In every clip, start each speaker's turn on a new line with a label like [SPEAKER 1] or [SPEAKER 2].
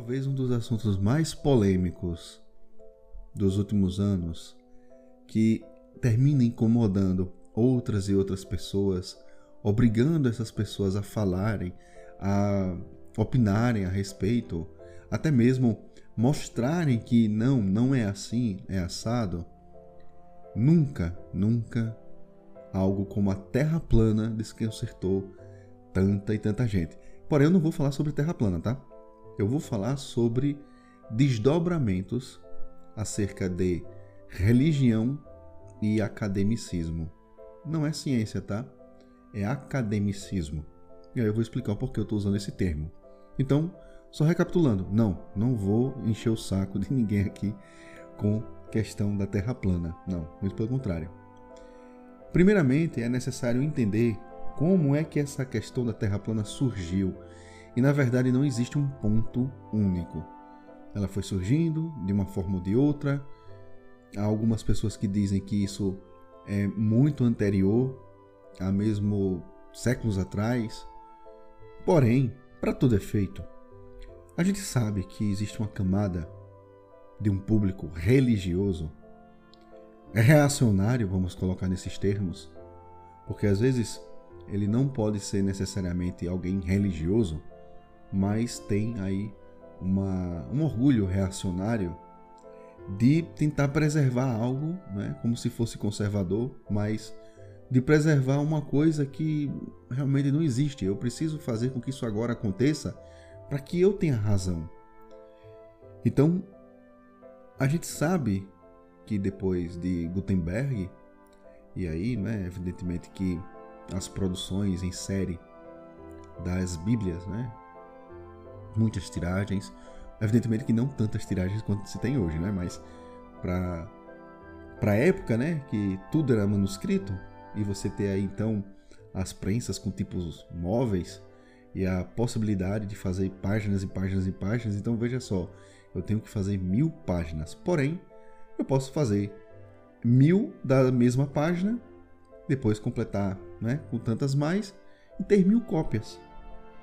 [SPEAKER 1] Talvez um dos assuntos mais polêmicos dos últimos anos que termina incomodando outras e outras pessoas, obrigando essas pessoas a falarem, a opinarem a respeito, até mesmo mostrarem que não, não é assim, é assado. Nunca, nunca algo como a Terra plana desconcertou tanta e tanta gente. Porém, eu não vou falar sobre Terra plana, tá? Eu vou falar sobre desdobramentos acerca de religião e academicismo. Não é ciência, tá? É academicismo. E aí eu vou explicar o porquê eu estou usando esse termo. Então, só recapitulando, não, não vou encher o saco de ninguém aqui com questão da Terra plana. Não, muito pelo contrário. Primeiramente, é necessário entender como é que essa questão da Terra plana surgiu. E na verdade não existe um ponto único. Ela foi surgindo de uma forma ou de outra. Há algumas pessoas que dizem que isso é muito anterior, a mesmo séculos atrás. Porém, para todo efeito, a gente sabe que existe uma camada de um público religioso, é reacionário, vamos colocar nesses termos, porque às vezes ele não pode ser necessariamente alguém religioso, mas tem aí uma, um orgulho reacionário de tentar preservar algo, né, como se fosse conservador, mas de preservar uma coisa que realmente não existe. Eu preciso fazer com que isso agora aconteça para que eu tenha razão. Então, a gente sabe que depois de Gutenberg, e aí, né, evidentemente que as produções em série das Bíblias, né, muitas tiragens, Evidentemente que não tantas tiragens quanto se tem hoje, né? Mas para para época, né, que tudo era manuscrito e você ter aí então as prensas com tipos móveis e a possibilidade de fazer páginas e páginas e páginas. Então veja só, eu tenho que fazer mil páginas. Porém, eu posso fazer mil da mesma página, depois completar, né, com tantas mais e ter mil cópias,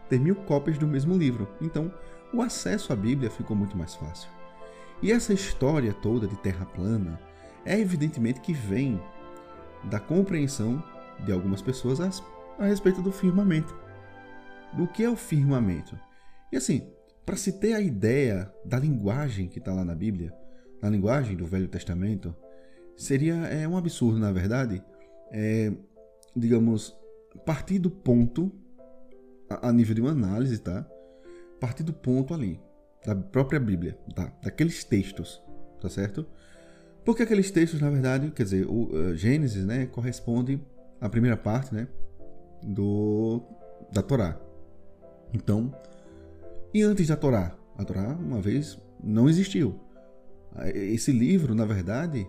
[SPEAKER 1] ter mil cópias do mesmo livro. Então o acesso à Bíblia ficou muito mais fácil. E essa história toda de terra plana é evidentemente que vem da compreensão de algumas pessoas a, respeito do firmamento. Do que é o firmamento? E assim, para se ter a ideia da linguagem que está lá na Bíblia, na linguagem do Velho Testamento, seria é um absurdo, na verdade, é, digamos, partir do ponto, a, nível de uma análise, tá? partir do ponto ali, da própria Bíblia, tá? daqueles textos, tá certo? Porque aqueles textos, na verdade, quer dizer, o uh, Gênesis, né, corresponde à primeira parte, né, do da Torá. Então, e antes da Torá, a Torá uma vez não existiu. Esse livro, na verdade,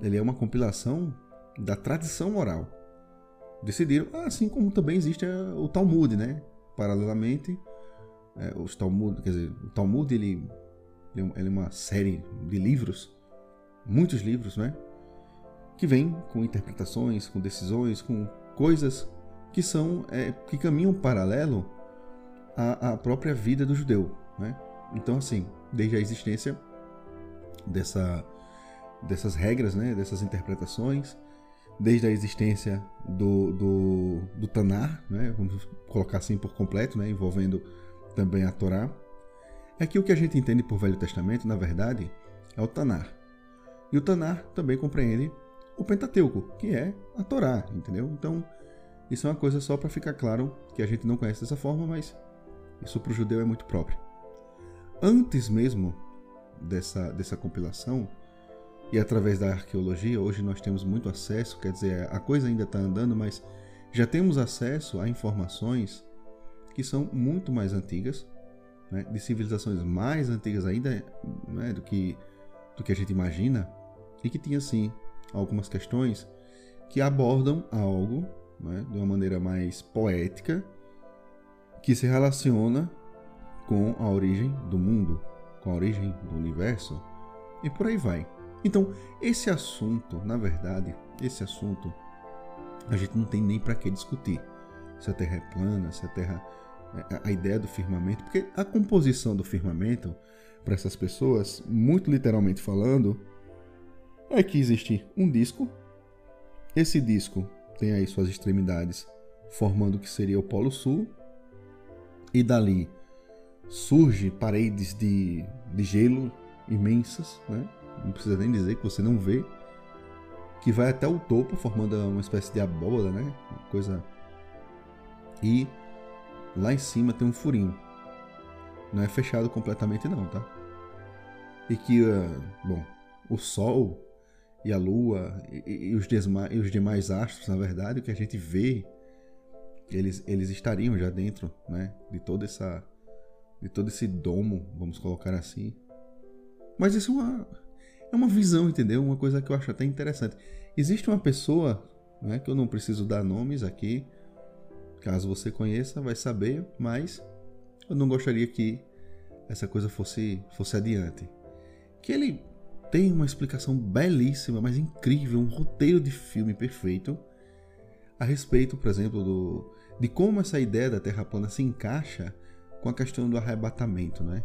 [SPEAKER 1] ele é uma compilação da tradição oral. Decidiram, assim como também existe o Talmud, né? Paralelamente, é, os Talmud, quer dizer, o Talmud ele, ele é uma série de livros, muitos livros, né? Que vem com interpretações, com decisões, com coisas que são é, que caminham paralelo à, à própria vida do judeu, né? Então assim, desde a existência dessa dessas regras, né? Dessas interpretações, desde a existência do, do, do Tanar, né? Vamos colocar assim por completo, né? Envolvendo também a Torá, é que o que a gente entende por Velho Testamento, na verdade, é o Tanar. E o Tanar também compreende o Pentateuco, que é a Torá, entendeu? Então, isso é uma coisa só para ficar claro que a gente não conhece dessa forma, mas isso para o judeu é muito próprio. Antes mesmo dessa, dessa compilação, e através da arqueologia, hoje nós temos muito acesso, quer dizer, a coisa ainda está andando, mas já temos acesso a informações que são muito mais antigas, né, de civilizações mais antigas ainda né, do, que, do que a gente imagina, e que tinha sim algumas questões que abordam algo né, de uma maneira mais poética, que se relaciona com a origem do mundo, com a origem do universo, e por aí vai. Então, esse assunto, na verdade, esse assunto, a gente não tem nem para que discutir. Se a Terra é plana, se a Terra a ideia do firmamento, porque a composição do firmamento para essas pessoas, muito literalmente falando, é que existe um disco. Esse disco tem aí suas extremidades formando o que seria o Polo Sul, e dali surge paredes de, de gelo imensas, né? Não precisa nem dizer que você não vê, que vai até o topo, formando uma espécie de abóbada, né? Uma coisa. E lá em cima tem um furinho. Não é fechado completamente não, tá? E que, uh, bom, o Sol e a Lua e, e, os e, os demais astros, na verdade, o que a gente vê, eles, eles estariam já dentro, né? De toda essa, de todo esse domo, vamos colocar assim. Mas isso é uma, é uma visão, entendeu? Uma coisa que eu acho até interessante. Existe uma pessoa, né, que eu não preciso dar nomes aqui, caso você conheça, vai saber, mas eu não gostaria que essa coisa fosse, fosse adiante. Que ele tem uma explicação belíssima, mas incrível, um roteiro de filme perfeito a respeito, por exemplo, do, de como essa ideia da Terra plana se encaixa com a questão do arrebatamento, né?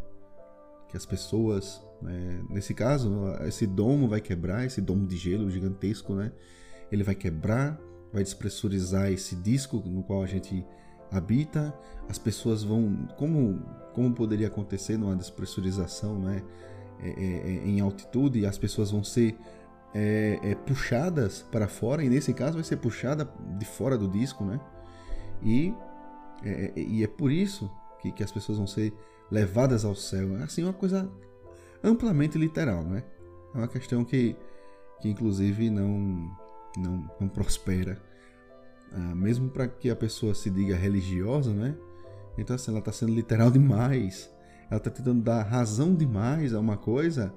[SPEAKER 1] Que as pessoas né? Nesse caso, esse domo vai quebrar, esse domo de gelo gigantesco, né? Ele vai quebrar, vai despressurizar esse disco no qual a gente habita. As pessoas vão, como como poderia acontecer numa despressurização, né? É, é, é, em altitude, as pessoas vão ser é, é, puxadas para fora e nesse caso vai ser puxada de fora do disco, né? E é, e é por isso que, que as pessoas vão ser levadas ao céu. É assim uma coisa amplamente literal, né? É uma questão que, que inclusive não, não, não prospera. Ah, mesmo para que a pessoa se diga religiosa, né? Então assim, ela está sendo literal demais. Ela está tentando dar razão demais a uma coisa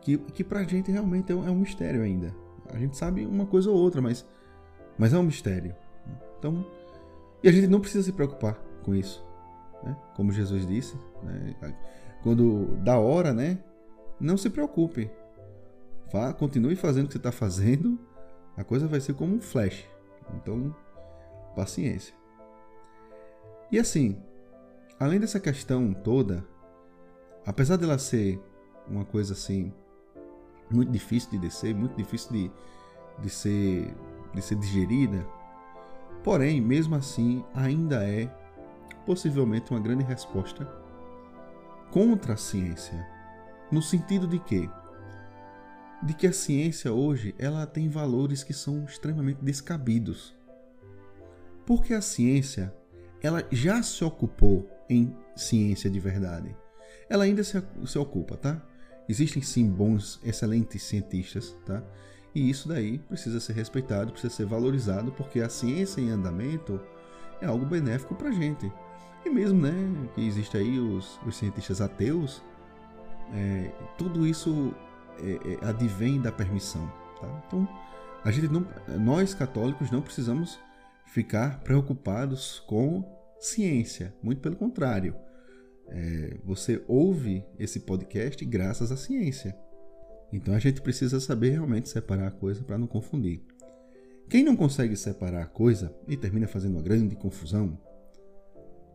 [SPEAKER 1] que, que para a gente realmente é um, é um mistério ainda. A gente sabe uma coisa ou outra, mas, mas é um mistério. Então, e a gente não precisa se preocupar com isso. Né? Como Jesus disse, né? quando da hora, né? Não se preocupe. Vá, continue fazendo o que você está fazendo. A coisa vai ser como um flash. Então, paciência. E assim, além dessa questão toda, apesar dela ser uma coisa assim muito difícil de descer, muito difícil de, de ser de ser digerida, porém, mesmo assim, ainda é possivelmente uma grande resposta contra a ciência no sentido de que de que a ciência hoje ela tem valores que são extremamente descabidos. Porque a ciência ela já se ocupou em ciência de verdade. Ela ainda se, se ocupa, tá? Existem sim bons, excelentes cientistas, tá? E isso daí precisa ser respeitado, precisa ser valorizado, porque a ciência em andamento é algo benéfico para gente. E mesmo, né, que existe aí os, os cientistas ateus, é, tudo isso é, é, advém da permissão. Tá? Então, a gente não, nós católicos não precisamos ficar preocupados com ciência, muito pelo contrário. É, você ouve esse podcast graças à ciência. Então a gente precisa saber realmente separar a coisa para não confundir. Quem não consegue separar a coisa e termina fazendo uma grande confusão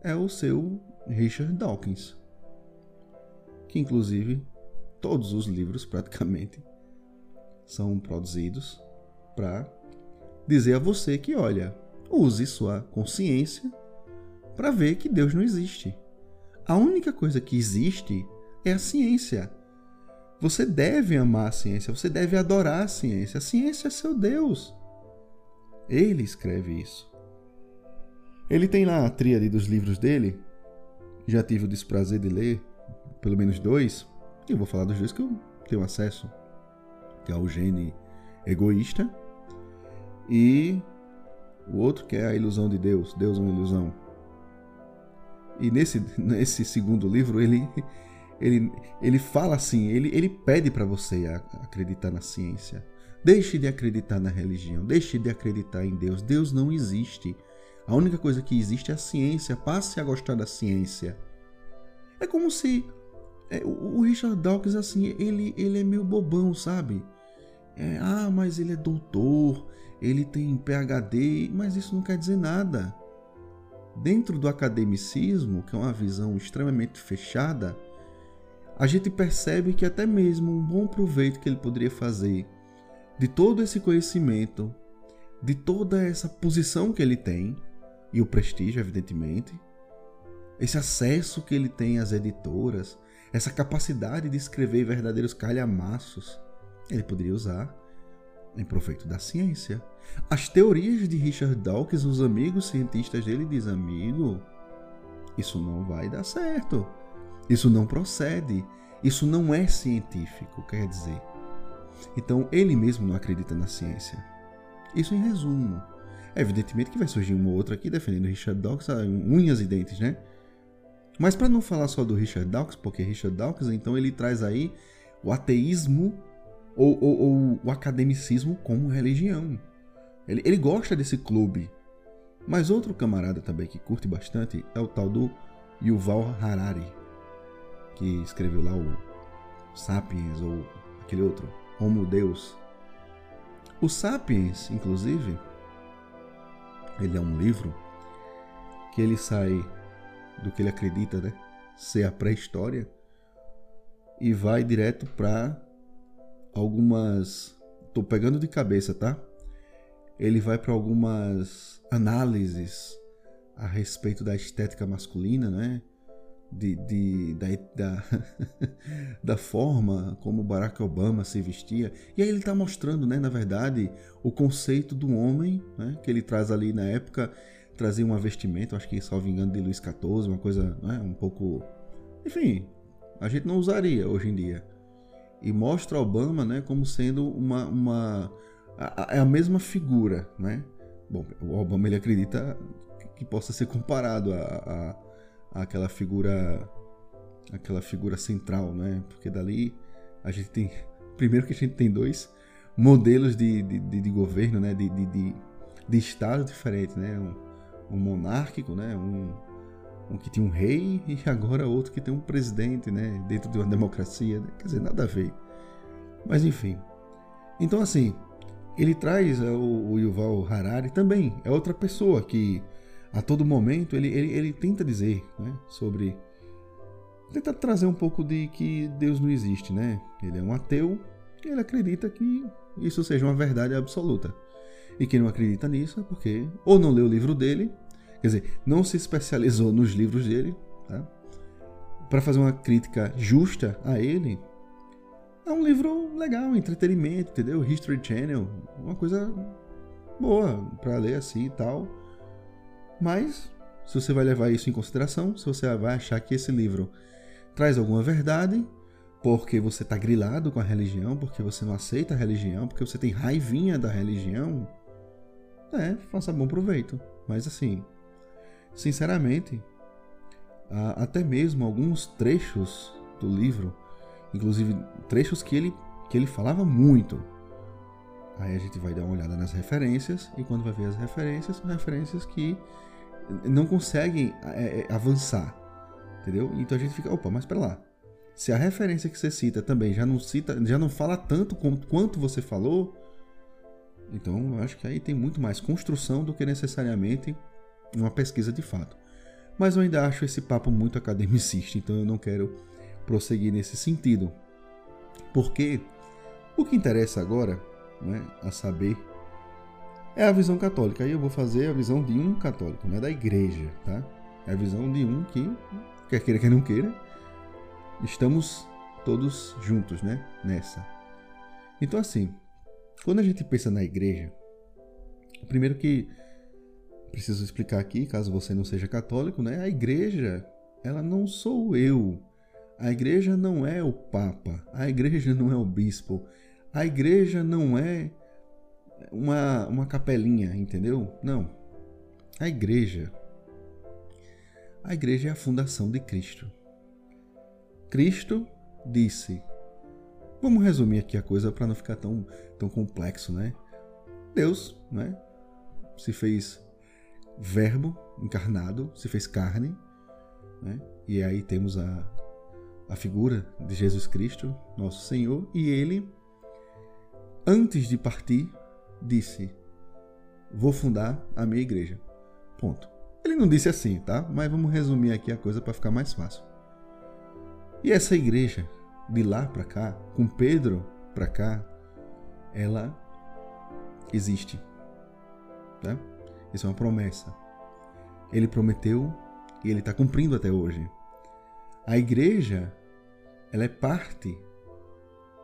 [SPEAKER 1] é o seu Richard Dawkins que inclusive todos os livros praticamente são produzidos para dizer a você que, olha, use sua consciência para ver que Deus não existe. A única coisa que existe é a ciência. Você deve amar a ciência, você deve adorar a ciência. A ciência é seu Deus. Ele escreve isso. Ele tem lá a tríade dos livros dele. Já tive o desprazer de ler pelo menos dois, eu vou falar dos dois que eu tenho acesso, que é o gene egoísta e o outro que é a ilusão de Deus, Deus é uma ilusão. E nesse, nesse segundo livro ele ele, ele fala assim, ele, ele pede para você acreditar na ciência. Deixe de acreditar na religião, deixe de acreditar em Deus. Deus não existe. A única coisa que existe é a ciência. Passe a gostar da ciência. É como se é, o, Richard Dawkins, assim, ele, ele é meio bobão, sabe? É, ah, mas ele é doutor, ele tem PhD, mas isso não quer dizer nada. dentro do academicismo, que é uma visão extremamente fechada, a gente percebe que até mesmo um bom proveito que ele poderia fazer de todo esse conhecimento, de toda essa posição que ele tem, e o prestígio, evidentemente, esse acesso que ele tem às editoras, essa capacidade de escrever verdadeiros calhamaços, ele poderia usar em proveito da ciência. As teorias de Richard Dawkins, os amigos cientistas dele dizem: amigo, isso não vai dar certo. Isso não procede. Isso não é científico, quer dizer. Então ele mesmo não acredita na ciência. Isso em resumo. Evidentemente que vai surgir uma outra aqui defendendo Richard Dawkins, ah, unhas e dentes, né? Mas para não falar só do Richard Dawkins, porque Richard Dawkins, então ele traz aí o ateísmo ou, ou, ou o academicismo como religião. Ele, ele gosta desse clube. Mas outro camarada também que curte bastante é o tal do Yuval Harari, que escreveu lá o Sapiens ou aquele outro, Homo Deus. O Sapiens, inclusive, ele é um livro que ele sai do que ele acredita, né? Ser a pré-história e vai direto para algumas. Tô pegando de cabeça, tá? Ele vai para algumas análises a respeito da estética masculina, né? De, de, da, da, da forma como Barack Obama se vestia. E aí ele está mostrando, né, na verdade, o conceito do homem, né, que ele traz ali na época trazia uma vestimenta, acho que salvo engano de Luís XIV, uma coisa né, um pouco. Enfim, a gente não usaria hoje em dia. E mostra Obama né, como sendo uma. uma a, a mesma figura. Né? Bom, o Obama ele acredita que possa ser comparado a, a, a aquela figura aquela figura central, né? Porque dali a gente tem primeiro que a gente tem dois modelos de, de, de, de governo, né? De, de, de, de estado diferentes, né? Um monárquico, né? Um, um que tinha um rei e agora outro que tem um presidente, né? Dentro de uma democracia, né? quer dizer, nada a ver. Mas enfim. Então assim, ele traz é, o, o Yuval Harari também, é outra pessoa que a todo momento ele, ele, ele tenta dizer né, sobre. Tenta trazer um pouco de que Deus não existe, né? Ele é um ateu ele acredita que isso seja uma verdade absoluta. E quem não acredita nisso é porque ou não leu o livro dele, quer dizer, não se especializou nos livros dele, tá? para fazer uma crítica justa a ele. É um livro legal, entretenimento, entendeu? History Channel, uma coisa boa para ler assim e tal. Mas se você vai levar isso em consideração, se você vai achar que esse livro traz alguma verdade, porque você está grilado com a religião, porque você não aceita a religião, porque você tem raivinha da religião, é, faça bom proveito. Mas assim, sinceramente, até mesmo alguns trechos do livro, inclusive trechos que ele, que ele falava muito. Aí a gente vai dar uma olhada nas referências, e quando vai ver as referências, são referências que não conseguem é, é, avançar. Entendeu? Então a gente fica, opa, mas para lá. Se a referência que você cita também já não cita, já não fala tanto quanto você falou, então, eu acho que aí tem muito mais construção do que necessariamente uma pesquisa de fato. Mas eu ainda acho esse papo muito academicista, então eu não quero prosseguir nesse sentido. Porque o que interessa agora, né, a saber, é a visão católica. Aí eu vou fazer a visão de um católico, não é da igreja, tá? É a visão de um que, quer queira, quer não queira, estamos todos juntos, né? Nessa. Então, assim, quando a gente pensa na igreja, primeiro que preciso explicar aqui, caso você não seja católico, né? A igreja, ela não sou eu. A igreja não é o papa, a igreja não é o bispo, a igreja não é uma, uma capelinha, entendeu? Não. A igreja a igreja é a fundação de Cristo. Cristo disse: Vamos resumir aqui a coisa para não ficar tão, tão complexo, né? Deus, né? Se fez verbo encarnado, se fez carne, né? E aí temos a, a figura de Jesus Cristo, nosso Senhor, e ele, antes de partir, disse: Vou fundar a minha igreja. Ponto. Ele não disse assim, tá? Mas vamos resumir aqui a coisa para ficar mais fácil. E essa igreja, de lá para cá, com Pedro para cá, ela existe. Tá? Isso é uma promessa. Ele prometeu e ele está cumprindo até hoje. A igreja, ela é parte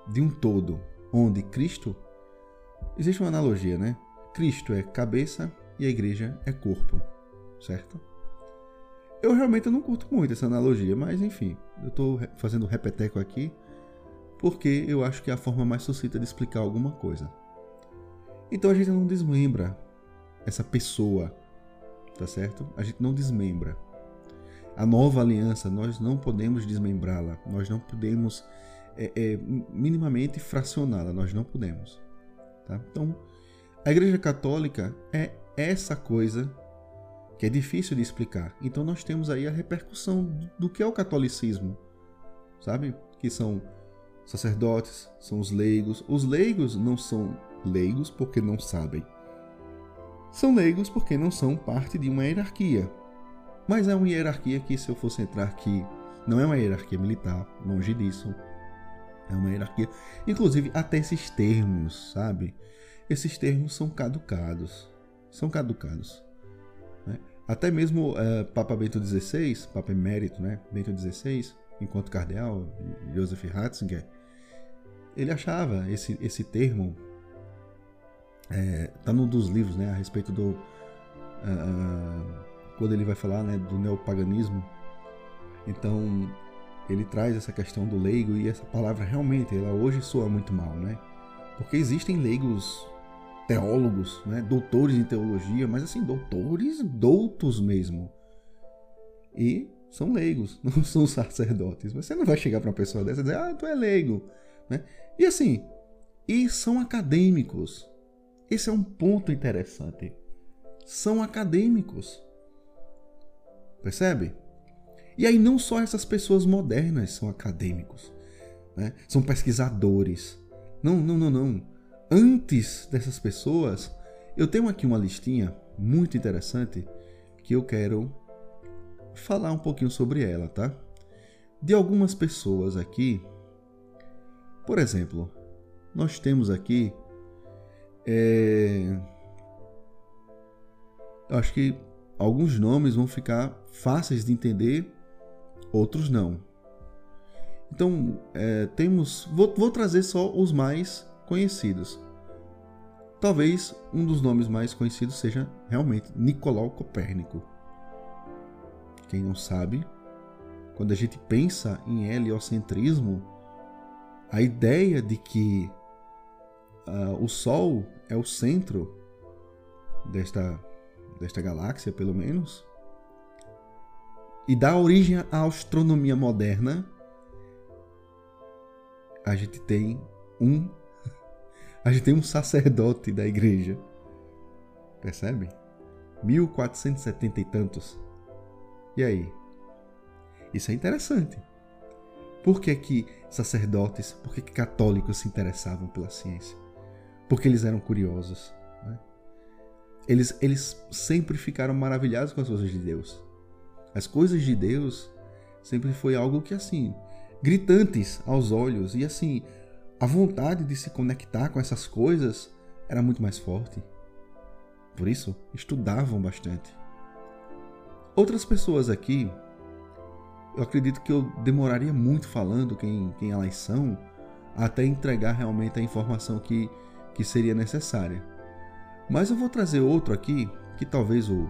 [SPEAKER 1] de um todo, onde Cristo. Existe uma analogia, né? Cristo é cabeça e a igreja é corpo, certo? Eu realmente não curto muito essa analogia, mas enfim, eu estou fazendo repeteco aqui porque eu acho que é a forma mais sucinta de explicar alguma coisa. Então a gente não desmembra essa pessoa, tá certo? A gente não desmembra. A nova aliança, nós não podemos desmembrá-la, nós não podemos é, é, minimamente fracioná-la, nós não podemos. Tá? Então, a Igreja Católica é essa coisa que é difícil de explicar. Então, nós temos aí a repercussão do que é o catolicismo, sabe? Que são sacerdotes, são os leigos. Os leigos não são leigos porque não sabem. São leigos porque não são parte de uma hierarquia. Mas é uma hierarquia que, se eu fosse entrar aqui, não é uma hierarquia militar, longe disso. É uma hierarquia. Inclusive, até esses termos, sabe? Esses termos são caducados. São caducados. Até mesmo uh, Papa Bento XVI, Papa Emérito, né? Bento XVI, enquanto cardeal, Joseph Ratzinger, ele achava esse, esse termo é, tá num dos livros, né, a respeito do uh, quando ele vai falar, né, do neopaganismo. Então ele traz essa questão do leigo e essa palavra realmente ela hoje soa muito mal, né? Porque existem leigos teólogos, né, doutores em teologia, mas assim doutores, doutos mesmo. E são leigos, não são sacerdotes. Você não vai chegar para uma pessoa dessa e dizer, ah, tu é leigo. Né? E assim, e são acadêmicos. Esse é um ponto interessante. São acadêmicos. Percebe? E aí não só essas pessoas modernas são acadêmicos, né? são pesquisadores. Não, não, não, não. Antes dessas pessoas, eu tenho aqui uma listinha muito interessante que eu quero falar um pouquinho sobre ela, tá? De algumas pessoas aqui. Por exemplo, nós temos aqui é... Eu acho que alguns nomes vão ficar fáceis de entender, outros não. Então, é, temos. Vou, vou trazer só os mais conhecidos. Talvez um dos nomes mais conhecidos seja realmente Nicolau Copérnico. Quem não sabe, quando a gente pensa em heliocentrismo, a ideia de que uh, o Sol é o centro desta, desta galáxia, pelo menos, e dá origem à astronomia moderna, a gente tem um a gente tem um sacerdote da igreja. Percebe? 1470 e tantos. E aí? Isso é interessante. Por que que sacerdotes, por que, que católicos se interessavam pela ciência? porque eles eram curiosos. Né? Eles, eles sempre ficaram maravilhados com as coisas de Deus. As coisas de Deus sempre foi algo que, assim, gritantes aos olhos, e assim, a vontade de se conectar com essas coisas era muito mais forte. Por isso, estudavam bastante. Outras pessoas aqui, eu acredito que eu demoraria muito falando quem, quem elas são, até entregar realmente a informação que que seria necessária. Mas eu vou trazer outro aqui que talvez o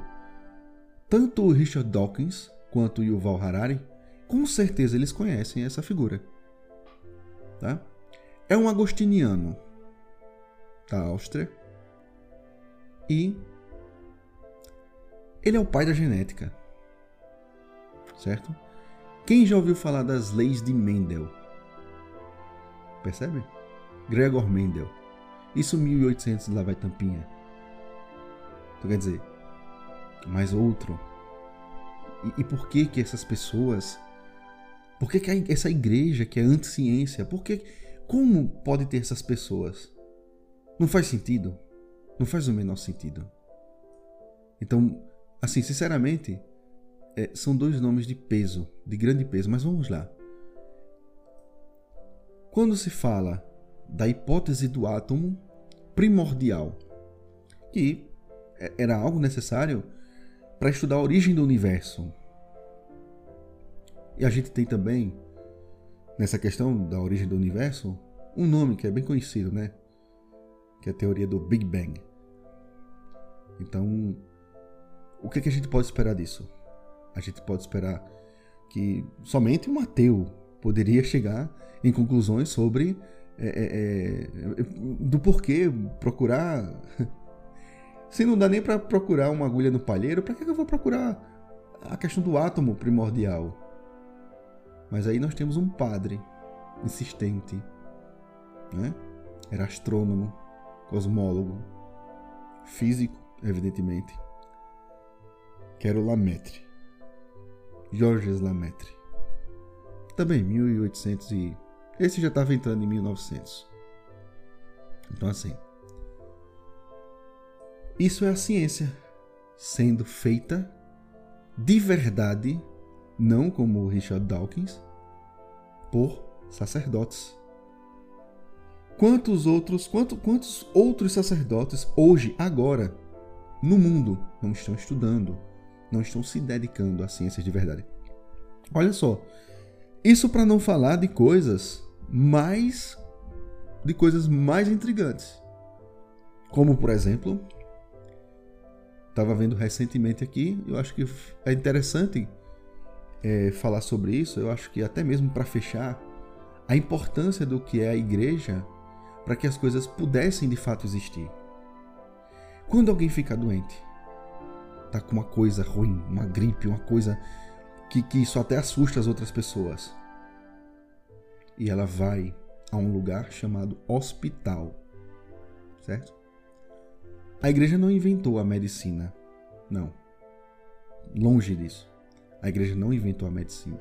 [SPEAKER 1] tanto o Richard Dawkins quanto o Yuval Harari, com certeza eles conhecem essa figura. Tá? É um agostiniano da Áustria e ele é o pai da genética. Certo? Quem já ouviu falar das leis de Mendel? Percebe? Gregor Mendel. Isso 1800 lá vai tampinha. Então quer dizer, mais outro. E, e por que que essas pessoas... Por que, que essa igreja que é anti-ciência, por que, como pode ter essas pessoas? Não faz sentido. Não faz o menor sentido. Então, assim, sinceramente, é, são dois nomes de peso, de grande peso, mas vamos lá. Quando se fala da hipótese do átomo primordial, que era algo necessário para estudar a origem do universo. E a gente tem também, nessa questão da origem do universo, um nome que é bem conhecido, né? Que é a teoria do Big Bang. Então, o que, é que a gente pode esperar disso? A gente pode esperar que somente um ateu poderia chegar em conclusões sobre é, é, é, do porquê procurar. Se não dá nem para procurar uma agulha no palheiro, para que eu vou procurar a questão do átomo primordial? Mas aí nós temos um padre insistente, né? Era astrônomo, cosmólogo, físico, evidentemente, que era o Lamaitre. Georges Lamaitre. Também 1800 e esse já estava entrando em 1900. Então assim, isso é a ciência sendo feita de verdade, não como Richard Dawkins, por sacerdotes. Quantos outros, quantos, quantos outros sacerdotes hoje, agora, no mundo, não estão estudando, não estão se dedicando à ciência de verdade? Olha só, isso para não falar de coisas mais de coisas mais intrigantes. Como, por exemplo, estava vendo recentemente aqui, eu acho que é interessante é, falar sobre isso, eu acho que até mesmo para fechar, a importância do que é a igreja para que as coisas pudessem de fato existir. Quando alguém fica doente, tá com uma coisa ruim, uma gripe, uma coisa que, que isso até assusta as outras pessoas. E ela vai a um lugar chamado hospital, certo? A igreja não inventou a medicina, não. Longe disso. A igreja não inventou a medicina.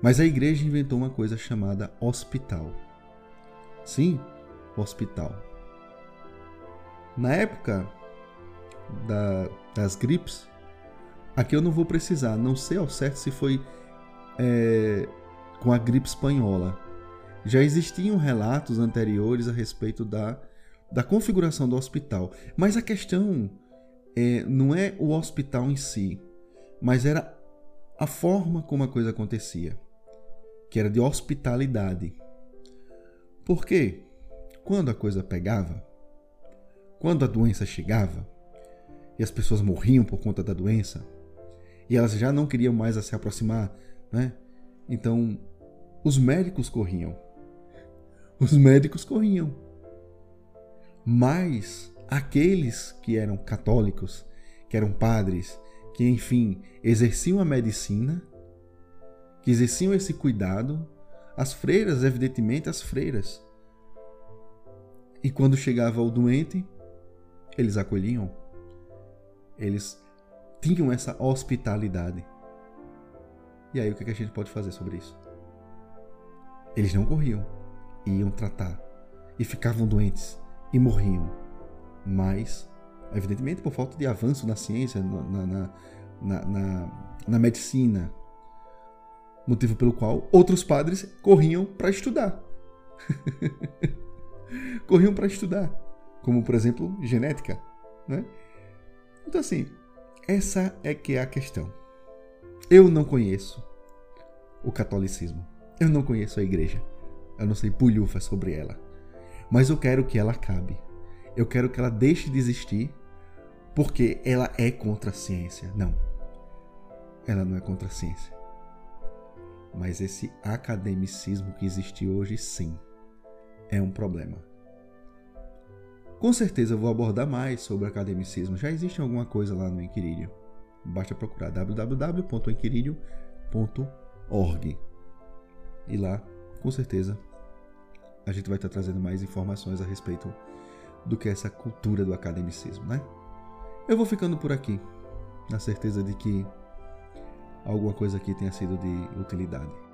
[SPEAKER 1] Mas a igreja inventou uma coisa chamada hospital. Sim, hospital. Na época da, das gripes, Aqui eu não vou precisar, não sei ao certo se foi é, com a gripe espanhola. Já existiam relatos anteriores a respeito da, da configuração do hospital, mas a questão é, não é o hospital em si, mas era a forma como a coisa acontecia, que era de hospitalidade. Por quê? Quando a coisa pegava, quando a doença chegava e as pessoas morriam por conta da doença, e elas já não queriam mais se aproximar, né? Então, os médicos corriam. Os médicos corriam. Mas aqueles que eram católicos, que eram padres, que enfim exerciam a medicina, que exerciam esse cuidado, as freiras, evidentemente, as freiras. E quando chegava o doente, eles acolhiam, eles tinham essa hospitalidade. E aí o que a gente pode fazer sobre isso? Eles não corriam, iam tratar e ficavam doentes e morriam, mas evidentemente por falta de avanço na ciência, na, na, na, na, na medicina, motivo pelo qual outros padres corriam para estudar. corriam para estudar, como por exemplo genética, né? Então assim, essa é que é a questão. Eu não conheço o catolicismo. Eu não conheço a igreja. Eu não sei pulhufa sobre ela. Mas eu quero que ela acabe. Eu quero que ela deixe de existir porque ela é contra a ciência. Não. Ela não é contra a ciência. Mas esse academicismo que existe hoje, sim, é um problema. Com certeza eu vou abordar mais sobre academicismo. Já existe alguma coisa lá no Inquirírio. Basta procurar www.inquirírio.org. E lá, com certeza, a gente vai estar trazendo mais informações a respeito do que essa cultura do academicismo, né? Eu vou ficando por aqui, na certeza de que alguma coisa aqui tenha sido de utilidade.